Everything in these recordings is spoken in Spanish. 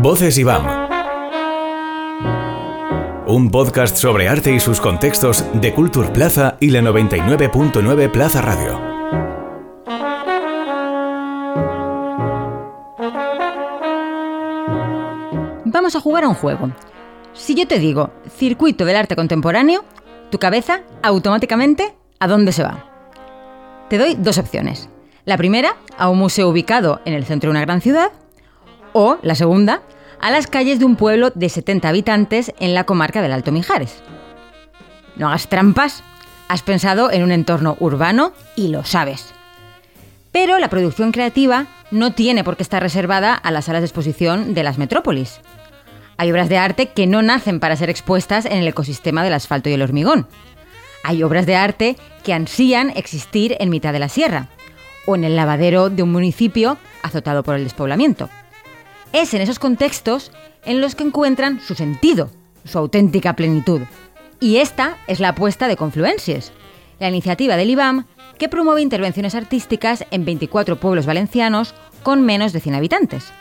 Voces IBAM. Un podcast sobre arte y sus contextos de Culture Plaza y la 99.9 Plaza Radio. Vamos a jugar a un juego. Si yo te digo circuito del arte contemporáneo, tu cabeza automáticamente ¿a dónde se va? Te doy dos opciones. La primera, a un museo ubicado en el centro de una gran ciudad, o la segunda, a las calles de un pueblo de 70 habitantes en la comarca del Alto Mijares. No hagas trampas, has pensado en un entorno urbano y lo sabes. Pero la producción creativa no tiene por qué estar reservada a las salas de exposición de las metrópolis. Hay obras de arte que no nacen para ser expuestas en el ecosistema del asfalto y el hormigón. Hay obras de arte que ansían existir en mitad de la sierra o en el lavadero de un municipio azotado por el despoblamiento. Es en esos contextos en los que encuentran su sentido, su auténtica plenitud. Y esta es la apuesta de Confluencias, la iniciativa del IBAM que promueve intervenciones artísticas en 24 pueblos valencianos con menos de 100 habitantes.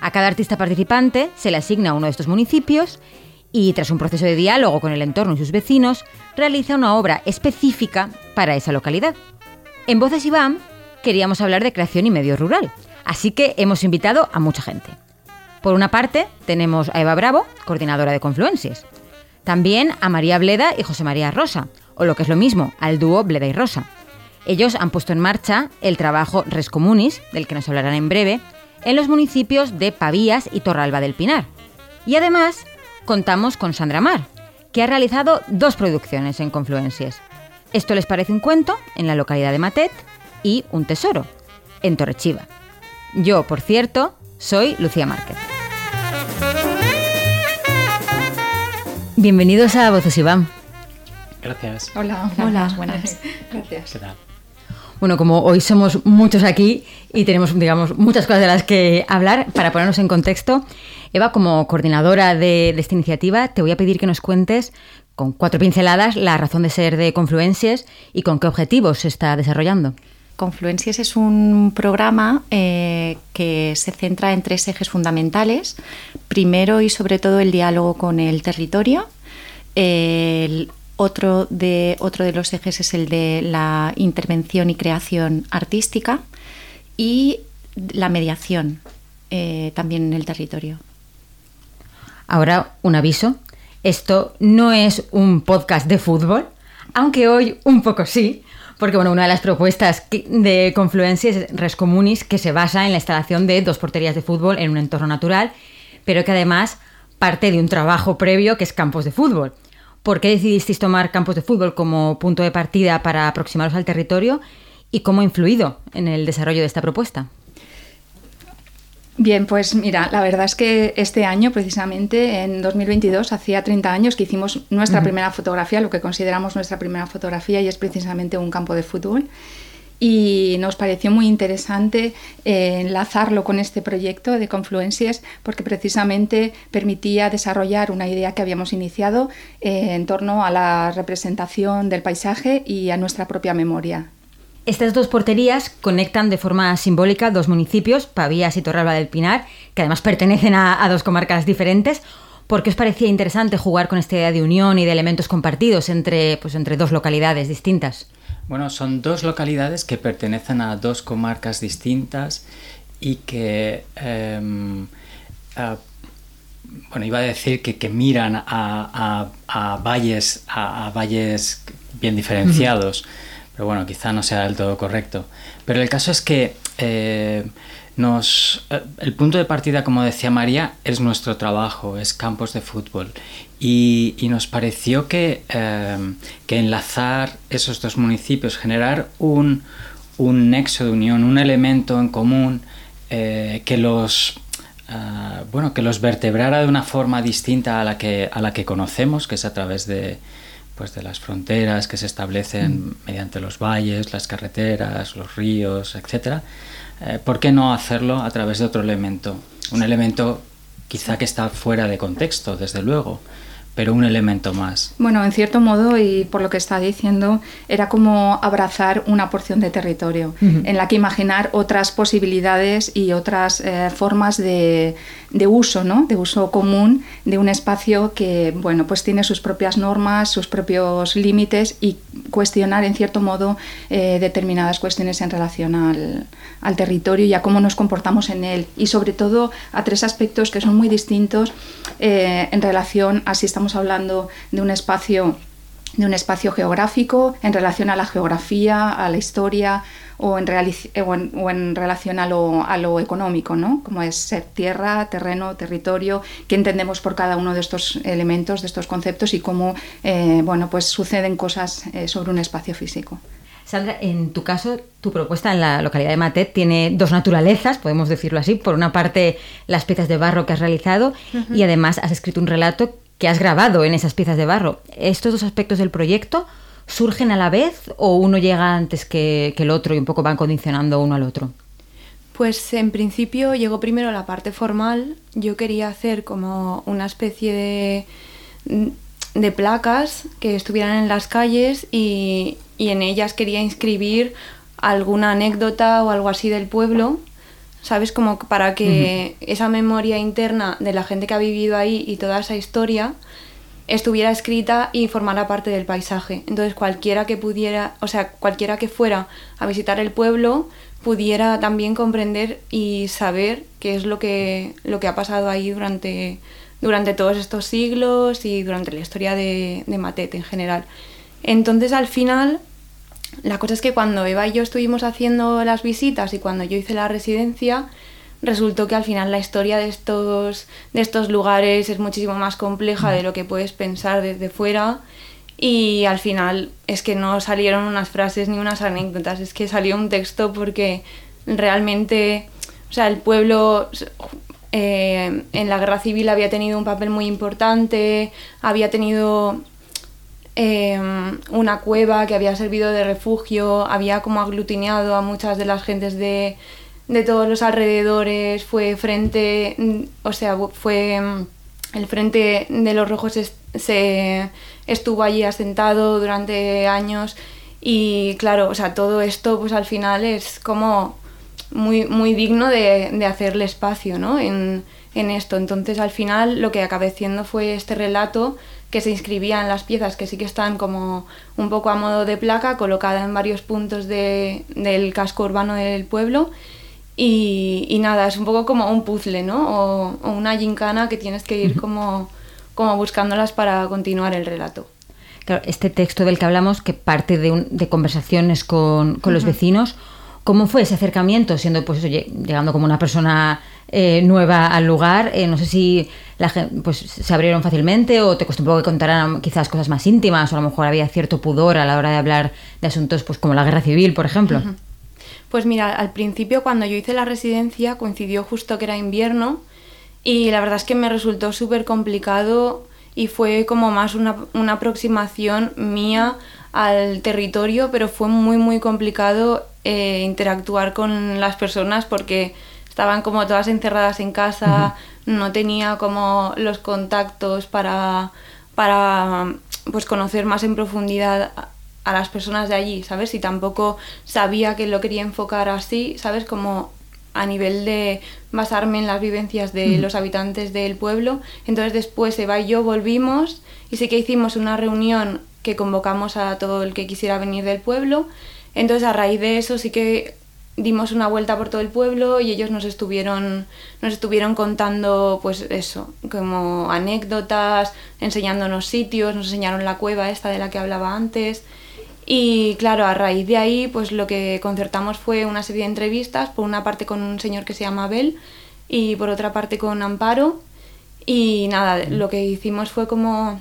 A cada artista participante se le asigna uno de estos municipios y tras un proceso de diálogo con el entorno y sus vecinos, realiza una obra específica para esa localidad. En Voces IBAM queríamos hablar de creación y medio rural, así que hemos invitado a mucha gente. Por una parte, tenemos a Eva Bravo, coordinadora de Confluencias. También a María Bleda y José María Rosa, o lo que es lo mismo, al dúo Bleda y Rosa. Ellos han puesto en marcha el trabajo Res Comunis, del que nos hablarán en breve, en los municipios de Pavías y Torralba del Pinar. Y además, contamos con Sandra Mar, que ha realizado dos producciones en Confluencias. Esto les parece un cuento en la localidad de Matet y Un tesoro en Torrechiva. Yo, por cierto, soy Lucía Márquez. Bienvenidos a Voces Iván. Gracias. Hola, Hola. buenas. Gracias. ¿Qué tal? Bueno, como hoy somos muchos aquí y tenemos, digamos, muchas cosas de las que hablar, para ponernos en contexto, Eva, como coordinadora de, de esta iniciativa, te voy a pedir que nos cuentes con cuatro pinceladas la razón de ser de Confluencias y con qué objetivos se está desarrollando. Confluencias es un programa eh, que se centra en tres ejes fundamentales. Primero y sobre todo el diálogo con el territorio. El otro de, otro de los ejes es el de la intervención y creación artística y la mediación eh, también en el territorio. Ahora, un aviso. Esto no es un podcast de fútbol, aunque hoy un poco sí, porque bueno, una de las propuestas de Confluencia es Res Comunis, que se basa en la instalación de dos porterías de fútbol en un entorno natural, pero que además parte de un trabajo previo que es campos de fútbol. ¿Por qué decidisteis tomar campos de fútbol como punto de partida para aproximaros al territorio y cómo ha influido en el desarrollo de esta propuesta? Bien, pues mira, la verdad es que este año, precisamente en 2022, hacía 30 años que hicimos nuestra primera fotografía, lo que consideramos nuestra primera fotografía, y es precisamente un campo de fútbol. Y nos pareció muy interesante eh, enlazarlo con este proyecto de Confluencias porque precisamente permitía desarrollar una idea que habíamos iniciado eh, en torno a la representación del paisaje y a nuestra propia memoria. Estas dos porterías conectan de forma simbólica dos municipios, Pavías y Torralba del Pinar, que además pertenecen a, a dos comarcas diferentes. ¿Por qué os parecía interesante jugar con esta idea de unión y de elementos compartidos entre, pues, entre dos localidades distintas? Bueno, son dos localidades que pertenecen a dos comarcas distintas y que, em, bueno, iba a decir que, que miran a, a- a valles, a, a valles bien diferenciados, pero bueno, quizá no sea del todo correcto. Pero el caso es que eh, nos, eh, el punto de partida, como decía María, es nuestro trabajo, es campos de fútbol. Y, y nos pareció que, eh, que enlazar esos dos municipios, generar un, un nexo de unión, un elemento en común que los bueno que los vertebrara de una forma distinta a la que a la que conocemos, que es a través de pues de las fronteras que se establecen mediante los valles, las carreteras, los ríos, etcétera. Eh, ¿Por qué no hacerlo a través de otro elemento? Un elemento quizá que está fuera de contexto, desde luego, pero un elemento más. Bueno, en cierto modo, y por lo que está diciendo, era como abrazar una porción de territorio, en la que imaginar otras posibilidades y otras eh, formas de, de, uso, ¿no? De uso común de un espacio que, bueno, pues tiene sus propias normas, sus propios límites y cuestionar, en cierto modo, eh, determinadas cuestiones en relación al, al territorio y a cómo nos comportamos en él. Y sobre todo a tres aspectos que son muy distintos eh, en relación a si estamos hablando de un espacio de un espacio geográfico en relación a la geografía, a la historia o en, o en, relación a lo, a lo, económico, ¿no? como es ser tierra, terreno, territorio, qué entendemos por cada uno de estos elementos, de estos conceptos y cómo eh, bueno, pues suceden cosas eh, sobre un espacio físico. Sandra, en tu caso, tu propuesta en la localidad de Matet tiene dos naturalezas, podemos decirlo así. Por una parte, las piezas de barro que has realizado y además has escrito un relato que has grabado en esas piezas de barro. ¿Estos dos aspectos del proyecto surgen a la vez o uno llega antes que, el otro y un poco van condicionando uno al otro? Pues en principio llegó primero la parte formal. Yo quería hacer como una especie de, de placas que estuvieran en las calles y, y en ellas quería inscribir alguna anécdota o algo así del pueblo ¿sabes? Como para que esa memoria interna de la gente que ha vivido ahí y toda esa historia estuviera escrita y formara parte del paisaje. Entonces cualquiera que pudiera, o sea, cualquiera que fuera a visitar el pueblo pudiera también comprender y saber qué es lo que, lo que ha pasado ahí durante, durante todos estos siglos y durante la historia de, de Matet en general. Entonces al final la cosa es que cuando Eva y yo estuvimos haciendo las visitas y cuando yo hice la residencia, resultó que al final la historia de estos, de estos lugares es muchísimo más compleja de lo que puedes pensar desde fuera. Y al final es que no salieron unas frases ni unas anécdotas, es que salió un texto porque realmente, o sea, el pueblo eh, en la guerra civil había tenido un papel muy importante, había tenido Em, una cueva que había servido de refugio, había como aglutinado a muchas de las gentes de, todos los alrededores, fue frente, o sea, fue em, el frente de los rojos se estuvo allí asentado durante años y claro, o sea, todo esto pues al final es como muy, muy digno de, de hacerle espacio ¿no? en, en esto. Entonces al final lo que acabé haciendo fue este relato que se inscribía en las piezas que sí que están como un poco a modo de placa, colocada en varios puntos de, del casco urbano del pueblo. Y, nada, es un poco como un puzzle, ¿no? O, una gincana que tienes que ir como, como buscándolas para continuar el relato. Claro, este texto del que hablamos, que parte de, de conversaciones con, con los vecinos, ¿cómo fue ese acercamiento? Siendo, pues llegando como una persona eh, nueva al lugar, eh, no sé si la gente, pues, se abrieron fácilmente o te costó un poco que contaran quizás cosas más íntimas o a lo mejor había cierto pudor a la hora de hablar de asuntos pues como la guerra civil, por ejemplo. Pues mira, al principio cuando yo hice la residencia coincidió justo que era invierno y la verdad es que me resultó súper complicado y fue como más una, una aproximación mía al territorio, pero fue muy muy complicado eh, interactuar con las personas porque estaban como todas encerradas en casa, no tenía como los contactos para, para pues conocer más en profundidad a las personas de allí, ¿sabes? Y tampoco sabía que lo quería enfocar así, ¿sabes? Como a nivel de basarme en las vivencias de los habitantes del pueblo. Entonces después Eva y yo volvimos y sí que hicimos una reunión que convocamos a todo el que quisiera venir del pueblo. Entonces a raíz de eso sí que dimos una vuelta por todo el pueblo y ellos nos estuvieron, nos estuvieron contando, pues eso, como anécdotas, enseñándonos sitios, nos enseñaron la cueva esta de la que hablaba antes. Y claro, a raíz de ahí, pues lo que concertamos fue una serie de entrevistas, por una parte con un señor que se llama Abel y por otra parte con Amparo. Y nada, lo que hicimos fue como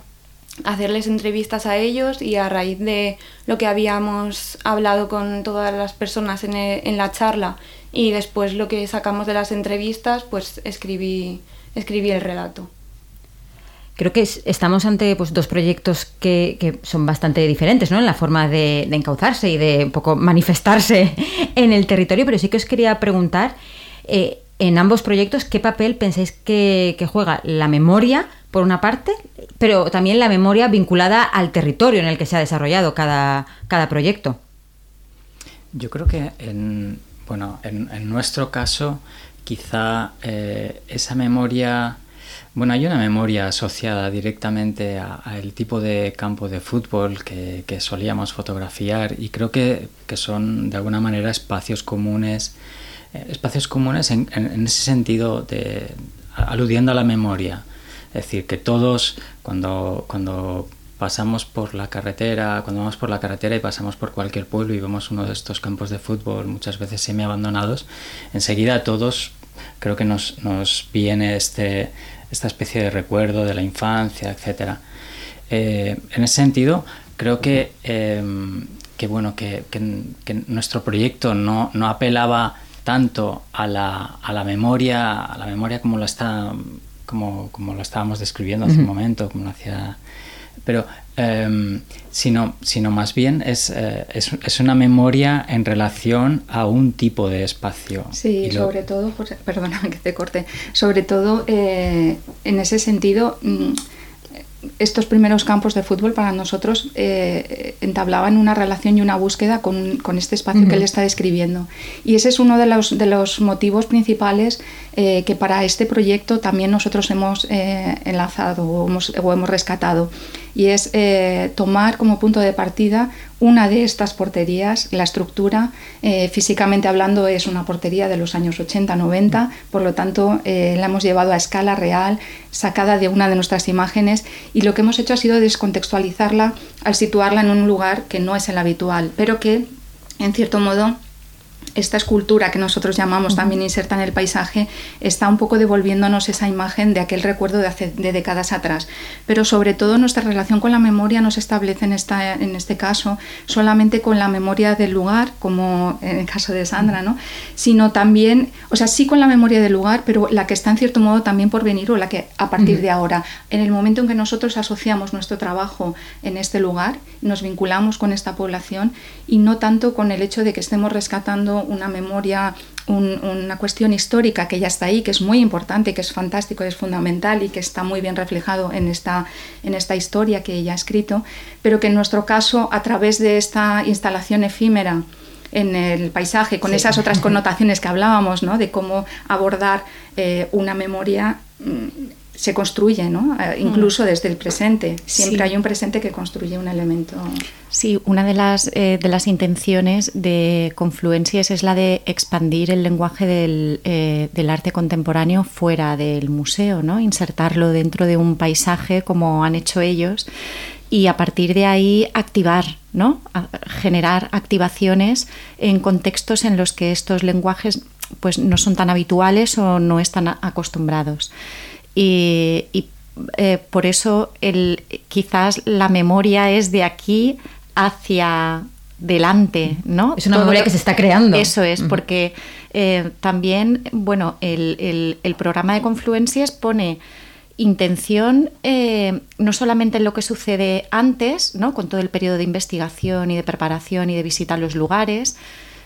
hacerles entrevistas a ellos y a raíz de lo que habíamos hablado con todas las personas en, en, la charla y después lo que sacamos de las entrevistas, pues escribí, escribí el relato. Creo que estamos ante pues, dos proyectos que, que, son bastante diferentes ¿no? en la forma de, encauzarse y de un poco manifestarse en el territorio, pero sí que os quería preguntar, eh, en ambos proyectos, ¿qué papel pensáis que juega la memoria por una parte, pero también la memoria vinculada al territorio en el que se ha desarrollado cada, cada proyecto. Yo creo que en, bueno, en, nuestro caso, quizá eh, esa memoria bueno, hay una memoria asociada directamente al tipo de campo de fútbol que, solíamos fotografiar y creo que, son de alguna manera espacios comunes, eh, espacios comunes en, ese sentido de aludiendo a la memoria. Es decir, que todos cuando, cuando pasamos por la carretera, cuando vamos por la carretera y pasamos por cualquier pueblo y vemos uno de estos campos de fútbol muchas veces semi abandonados, enseguida todos creo que nos, nos viene este, esta especie de recuerdo de la infancia, etc. Eh, en ese sentido, creo que, em, que bueno, que, nuestro proyecto no, no apelaba tanto a la, a la, memoria, a la memoria como la está, como, como lo estábamos describiendo hace un momento, como lo hacía pero em, sino, sino más bien es, eh, es, es, una memoria en relación a un tipo de espacio. Sí, sobre todo, perdona que te corte, sobre todo eh, en ese sentido... Mm, estos primeros campos de fútbol para nosotros eh, entablaban una relación y una búsqueda con, con este espacio que él está describiendo. Y ese es uno de los, de los motivos principales eh, que para este proyecto también nosotros hemos eh, enlazado o hemos, o hemos, rescatado. Y es tomar como punto de partida una de estas porterías, la estructura, físicamente hablando, es una portería de los años 80-90, por lo tanto la hemos llevado a escala real, sacada de una de nuestras imágenes. Y lo que hemos hecho ha sido descontextualizarla al situarla en un lugar que no es el habitual, pero que en cierto modo esta escultura que nosotros llamamos también inserta en el paisaje está un poco devolviéndonos esa imagen de aquel recuerdo de hace de décadas atrás. Pero sobre todo nuestra relación con la memoria no se establece en, esta, en este caso solamente con la memoria del lugar, como en el caso de Sandra, ¿no? sino también, o sea, sí con la memoria del lugar, pero la que está en cierto modo también por venir o la que a partir de ahora, en el momento en que nosotros asociamos nuestro trabajo en este lugar, nos vinculamos con esta población y no tanto con el hecho de que estemos rescatando una memoria, una cuestión histórica que ya está ahí, que es muy importante, que es fantástico, es fundamental y que está muy bien reflejado en esta, en esta historia que ella ha escrito, pero que en nuestro caso, a través de esta instalación efímera, en el paisaje, con esas otras connotaciones que hablábamos, ¿no? de cómo abordar eh, una memoria mm, se construye, ¿no? Eh, incluso mm. desde el presente. Siempre hay un presente que construye un elemento. Sí, una de las, eh, de las intenciones de Confluencias es la de expandir el lenguaje del, eh, del, arte contemporáneo fuera del museo, ¿no? insertarlo dentro de un paisaje como han hecho ellos y a partir de ahí activar, ¿no? generar activaciones en contextos en los que estos lenguajes pues, no son tan habituales o no están acostumbrados y, eh, por eso el, quizás la memoria es de aquí hacia delante, ¿no? Es una memoria que se está creando. Eso es, porque eh, también, bueno, el, programa de Confluencias pone intención eh, no solamente en lo que sucede antes, ¿no? con todo el periodo de investigación y de preparación y de visita a los lugares,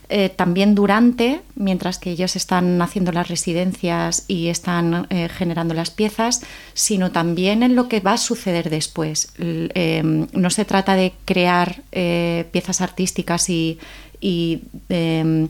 eh, también durante, mientras que ellos están haciendo las residencias y están eh, generando las piezas, sino también en lo que va a suceder después. Em, no se trata de crear eh, piezas artísticas y, y em,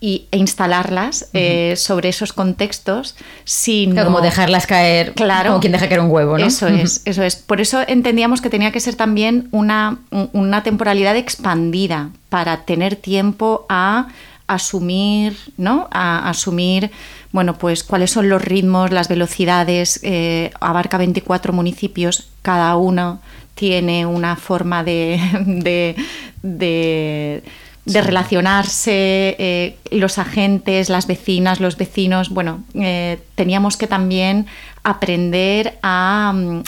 y, e instalarlas eh, sobre esos contextos sino como dejarlas caer claro. como quien deja caer un huevo ¿no? eso es eso es. Por eso entendíamos que tenía que ser también una, una temporalidad expandida para tener tiempo a asumir no a asumir bueno pues cuáles son los ritmos las velocidades eh, abarca 24 municipios cada uno tiene una forma de, de de relacionarse, eh, los agentes, las vecinas, los vecinos, bueno, eh, teníamos que también aprender a,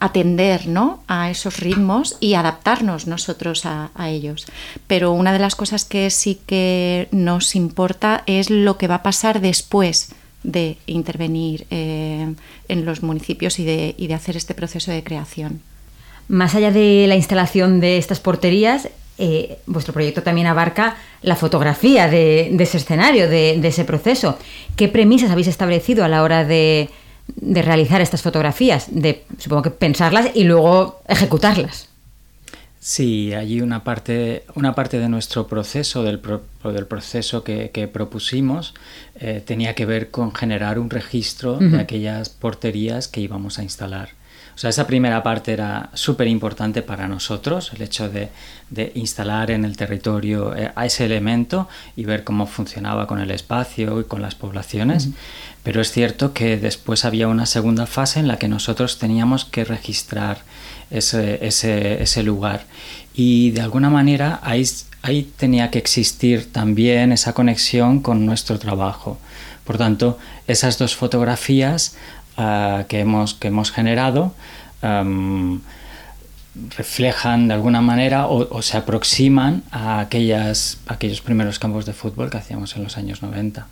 atender ¿no? a esos ritmos y adaptarnos nosotros a, ellos. Pero una de las cosas que sí que nos importa es lo que va a pasar después de intervenir eh, en los municipios y de, y de hacer este proceso de creación. Más allá de la instalación de estas porterías, eh, vuestro proyecto también abarca la fotografía de, ese escenario, de, ese proceso. ¿Qué premisas habéis establecido a la hora de, de realizar estas fotografías, de supongo que pensarlas y luego ejecutarlas. Sí, allí una parte, una parte de nuestro proceso, del, del proceso que, propusimos, eh, tenía que ver con generar un registro de aquellas porterías que íbamos a instalar. O sea, esa primera parte era súper importante para nosotros, el hecho de, instalar en el territorio eh, a ese elemento y ver cómo funcionaba con el espacio y con las poblaciones. Pero es cierto que después había una segunda fase en la que nosotros teníamos que registrar ese, ese, lugar. Y de alguna manera ahí, ahí tenía que existir también esa conexión con nuestro trabajo. Por tanto, esas dos fotografías Ah, que, hemos, que hemos generado reflejan de alguna manera o, se aproximan a, aquellas, aquellos primeros campos de fútbol que hacíamos en los años 90.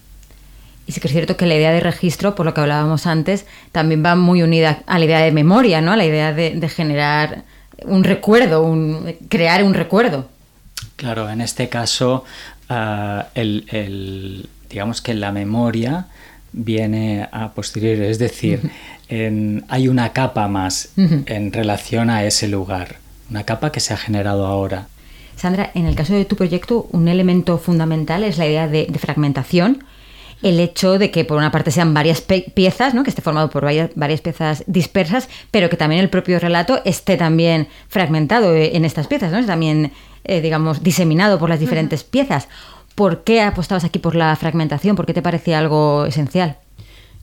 Y sí que es cierto que la idea de registro, por lo que hablábamos antes, también va muy unida a la idea de memoria, ¿no? A la idea de, generar un recuerdo, un, crear un recuerdo. Claro, en este caso, ah, el, digamos que la memoria viene a posteriori, es decir, hay una capa más en relación a ese lugar, una capa que se ha generado ahora. Sandra, en el caso de tu proyecto, un elemento fundamental es la idea de, fragmentación, el hecho de que por una parte sean varias piezas, ¿no? que esté formado por varias, piezas dispersas, pero que también el propio relato esté también fragmentado eh, en estas piezas, ¿no? es también, eh, digamos, diseminado por las diferentes piezas. ¿Por qué apostabas aquí por la fragmentación? ¿Por qué te parecía algo esencial?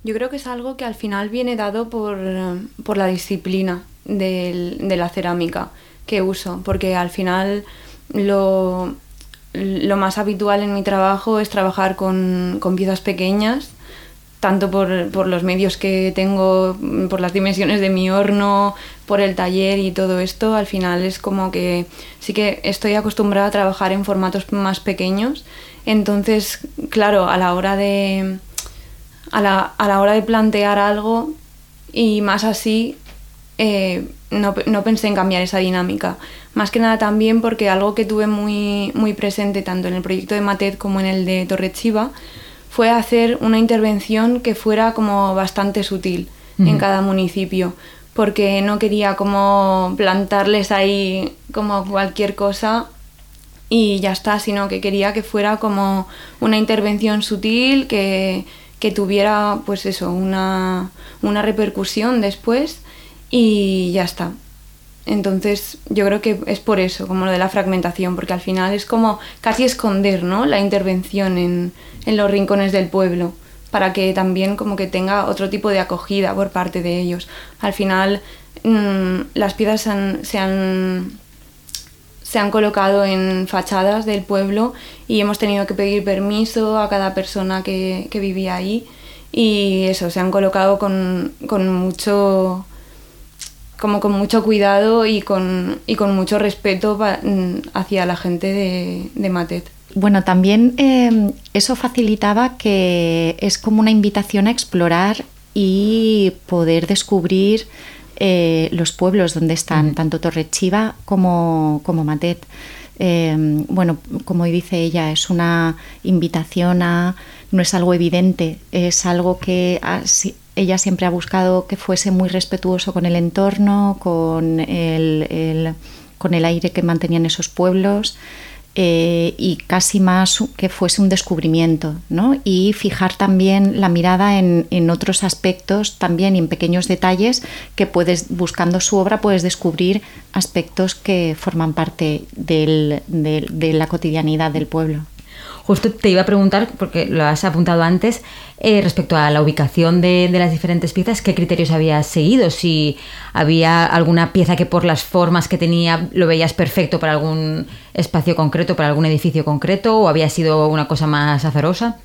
Yo creo que es algo que al final viene dado por, la disciplina de la cerámica que uso, porque al final lo, más habitual en mi trabajo es trabajar con, piezas pequeñas, tanto por, los medios que tengo, por las dimensiones de mi horno, por el taller y todo esto, al final es como que sí que estoy acostumbrada a trabajar en formatos más pequeños. Entonces, claro, a la hora de, a la, a la hora de plantear algo y más así, eh, no, no, pensé en cambiar esa dinámica. Más que nada también porque algo que tuve muy, muy presente tanto en el proyecto de Matet como en el de Torrechiva fue hacer una intervención que fuera como bastante sutil en cada municipio porque no quería como plantarles ahí como cualquier cosa y ya está, sino que quería que fuera como una intervención sutil, que, tuviera pues eso, una, una repercusión después y ya está. Entonces yo creo que es por eso, como lo de la fragmentación, porque al final es como casi esconder ¿no? la intervención en, en los rincones del pueblo para que también como que tenga otro tipo de acogida por parte de ellos. Al final mm, las piezas se han, se han, colocado en fachadas del pueblo y hemos tenido que pedir permiso a cada persona que, vivía ahí y eso, se han colocado con, mucho como con mucho cuidado y con, y con mucho respeto mm, hacia la gente de, de Matet. Bueno, también em, eso facilitaba que es como una invitación a explorar y poder descubrir eh, los pueblos donde están, tanto Torrechiva como, como Matet. Em, bueno, como dice ella, es una invitación a, no es algo evidente, es algo que ella siempre ha buscado que fuese muy respetuoso con el entorno, con el, con el aire que mantenían esos pueblos. Eh, y casi más que fuese un descubrimiento, ¿no? Y fijar también la mirada en, otros aspectos, también en pequeños detalles que puedes, buscando su obra, puedes descubrir aspectos que forman parte de la cotidianidad del pueblo. Justo te iba a preguntar, porque lo has apuntado antes, eh, respecto a la ubicación de, las diferentes piezas, ¿qué criterios habías seguido? Si había alguna pieza que por las formas que tenía lo veías perfecto para algún espacio concreto, para algún edificio concreto, o había sido una cosa más azarosa.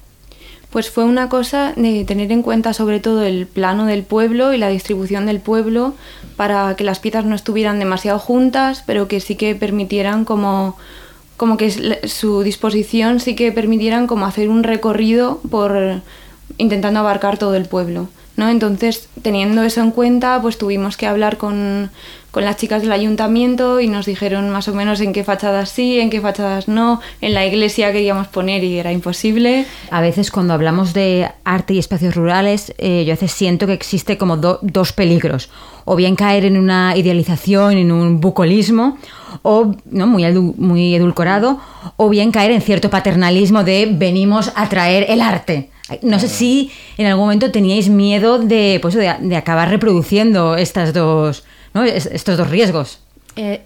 Pues fue una cosa de tener en cuenta sobre todo el plano del pueblo y la distribución del pueblo para que las piezas no estuvieran demasiado juntas, pero que sí que permitieran como como que su disposición sí que permitieran como hacer un recorrido por intentando abarcar todo el pueblo. ¿No? Entonces, teniendo eso en cuenta, pues tuvimos que hablar con, con las chicas del ayuntamiento y nos dijeron más o menos en qué fachadas sí, en qué fachadas no, en la iglesia queríamos poner y era imposible. A veces cuando hablamos de arte y espacios rurales, eh, yo a veces siento que existe como dos peligros, o bien caer en una idealización, en un bucolismo, o ¿no? muy, muy edulcorado, o bien caer en cierto paternalismo de venimos a traer el arte. No sé si en algún momento teníais miedo de, pues, de acabar reproduciendo estas dos estos dos riesgos. Eh,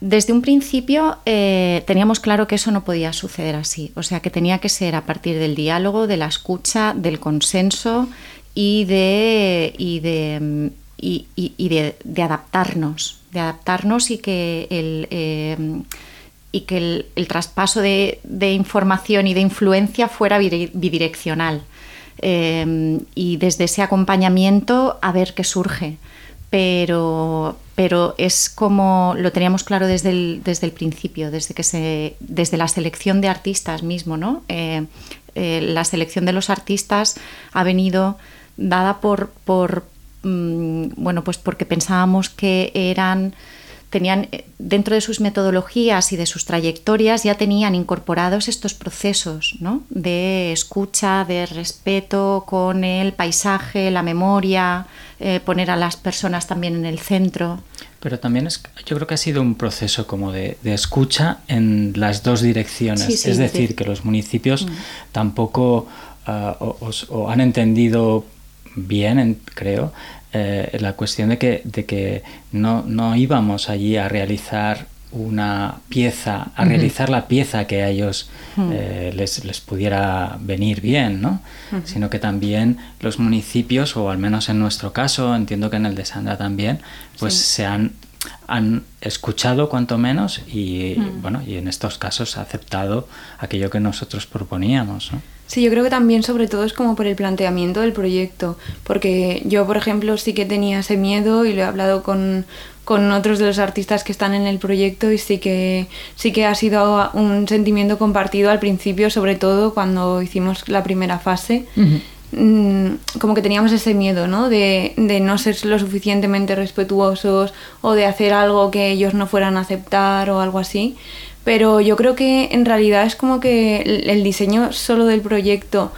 desde un principio eh, teníamos claro que eso no podía suceder así, o sea que tenía que ser a partir del diálogo, de la escucha, del consenso y de, y de, y, de, adaptarnos, de adaptarnos y que el, eh, y que el, traspaso de, información y de influencia fuera bidireccional. y desde ese acompañamiento a ver qué surge pero, pero es como lo teníamos claro desde el, desde el principio, desde, que se, desde la selección de artistas mismo. ¿no? Eh, eh, la selección de los artistas ha venido dada por, por mm, bueno, pues porque pensábamos que eran tenían eh, dentro de sus metodologías y de sus trayectorias ya tenían incorporados estos procesos ¿no? de escucha, de respeto con el paisaje, la memoria, eh, poner a las personas también en el centro. Pero también es, yo creo que ha sido un proceso como de, escucha en las dos direcciones. es decir, que los municipios mm. tampoco ah, o, han entendido bien, creo, eh, la cuestión de que, de que no, no, íbamos allí a realizar una pieza, a realizar la pieza que a ellos eh, les, les, pudiera venir bien, ¿no? Sino que también los municipios, o al menos en nuestro caso, entiendo que en el de Sandra también, pues se han, han escuchado cuanto menos y, bueno, y en estos casos aceptado aquello que nosotros proponíamos, ¿no? Sí, yo creo que también sobre todo es como por el planteamiento del proyecto, porque yo, por ejemplo, sí que tenía ese miedo y lo he hablado con, con otros de los artistas que están en el proyecto y sí que, sí que ha sido un sentimiento compartido al principio, sobre todo cuando hicimos la primera fase. Como que teníamos ese miedo, ¿no? De, de, no ser lo suficientemente respetuosos o de hacer algo que ellos no fueran a aceptar o algo así pero yo creo que en realidad es como que el diseño solo del proyecto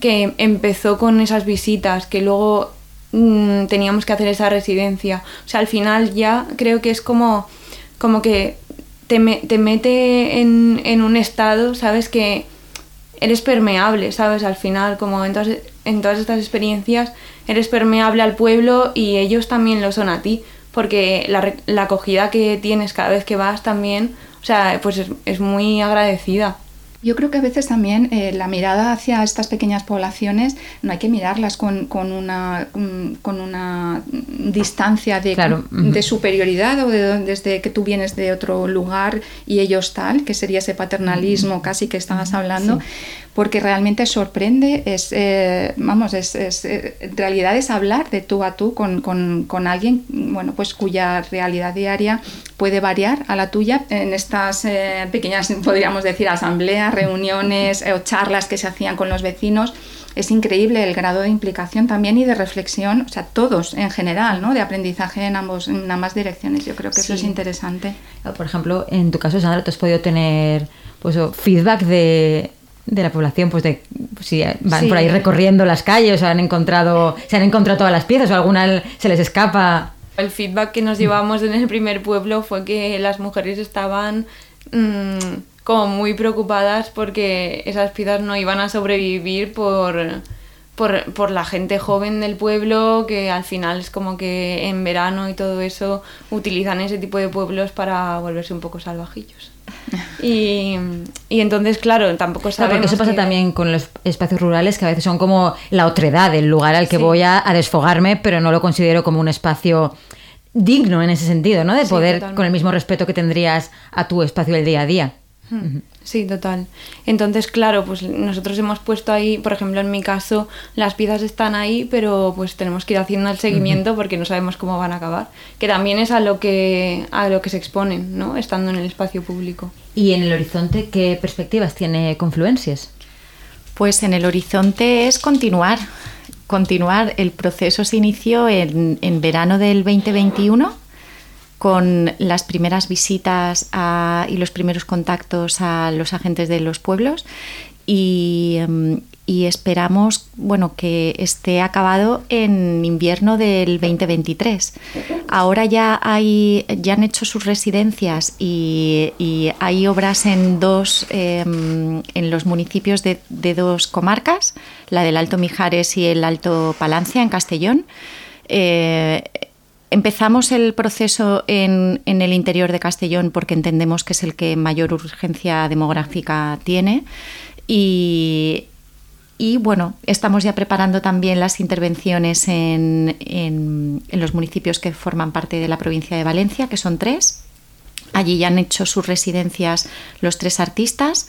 que empezó con esas visitas, que luego mm, teníamos que hacer esa residencia, o sea, al final ya creo que es como, como que te, te mete en, en, un estado, ¿sabes? Que eres permeable, ¿sabes? Al final, como en todas, en todas estas experiencias, eres permeable al pueblo y ellos también lo son a ti, porque la, la acogida que tienes cada vez que vas también o sea, pues es, muy agradecida. Yo creo que a veces también eh, la mirada hacia estas pequeñas poblaciones no hay que mirarlas con, con, una, mm, con una distancia de, de superioridad o de, desde que tú vienes de otro lugar y ellos tal, que sería ese paternalismo casi que estabas hablando, porque realmente sorprende, es, eh, vamos, es, eh, en realidad es hablar de tú a tú con, con, con, alguien, bueno, pues cuya realidad diaria puede variar a la tuya en estas eh, pequeñas, podríamos decir, asambleas, reuniones o charlas que se hacían con los vecinos es increíble el grado de implicación también y de reflexión, o sea, todos en general, ¿no? De aprendizaje en, ambos, en ambas direcciones. Yo creo que eso es interesante. Por ejemplo, en tu caso, Sandra, tú has podido tener pues, feedback de, de la población, pues de si van por ahí recorriendo las calles, o han encontrado, se han encontrado todas las piezas o alguna se les escapa. El feedback que nos llevamos en el primer pueblo fue que las mujeres estaban mm, como muy preocupadas porque esas piezas no iban a sobrevivir por, por, por, la gente joven del pueblo, que al final es como que en verano y todo eso utilizan ese tipo de pueblos para volverse un poco salvajillos. Y, entonces, claro, tampoco sabemos... porque eso pasa también con los espacios rurales, que a veces son como la otredad, el lugar al que voy a, desfogarme, pero no lo considero como un espacio digno en ese sentido, ¿no? De poder, con el mismo respeto que tendrías a tu espacio del día a día. Sí, total. Entonces, claro, pues nosotros hemos puesto ahí, por ejemplo, en mi caso, las piezas están ahí, pero pues tenemos que ir haciendo el seguimiento porque no sabemos cómo van a acabar. Que también es a lo que, a lo que se exponen, ¿no? Estando en el espacio público. ¿Y en el horizonte qué perspectivas tiene Confluencias? Pues en el horizonte es continuar continuar. El proceso se inició en, en verano del 2021 con las primeras visitas y los primeros contactos a los agentes de los pueblos Em, y, esperamos bueno, que esté acabado en invierno del 2023. Ahora ya, hay, ya han hecho sus residencias y, hay obras en, dos, em, en los municipios de, dos comarcas, la del Alto Mijares y el Alto Palancia, en Castellón. Eh, empezamos el proceso en, en, el interior de Castellón porque entendemos que es el que mayor urgencia demográfica tiene. Y, bueno, estamos ya preparando también las intervenciones en, en, los municipios que forman parte de la provincia de Valencia, que son tres. Allí ya han hecho sus residencias los tres artistas,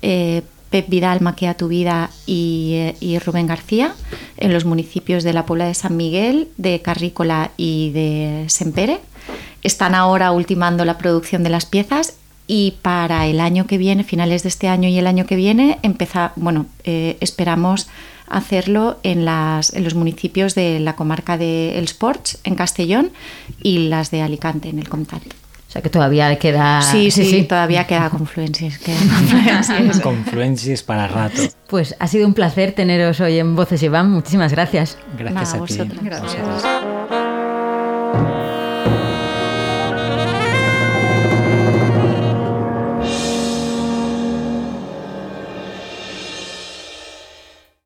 eh, Pep Vidal, Maquea Tu Vida y, y, Rubén García, en los municipios de la Puebla de San Miguel, de Carrícola y de Sempere. Están ahora ultimando la producción de las piezas y para el año que viene, finales de este año y el año que viene, empezar, bueno, eh, esperamos hacerlo en, las, en los municipios de la comarca de El Sports, en Castellón, y las de Alicante, en el Comtat. O sea que todavía queda... Sí, sí, sí, todavía queda confluencias. confluencias. para rato. Pues ha sido un placer teneros hoy en Voces Iván. Muchísimas gracias. Gracias a, ti. Gracias.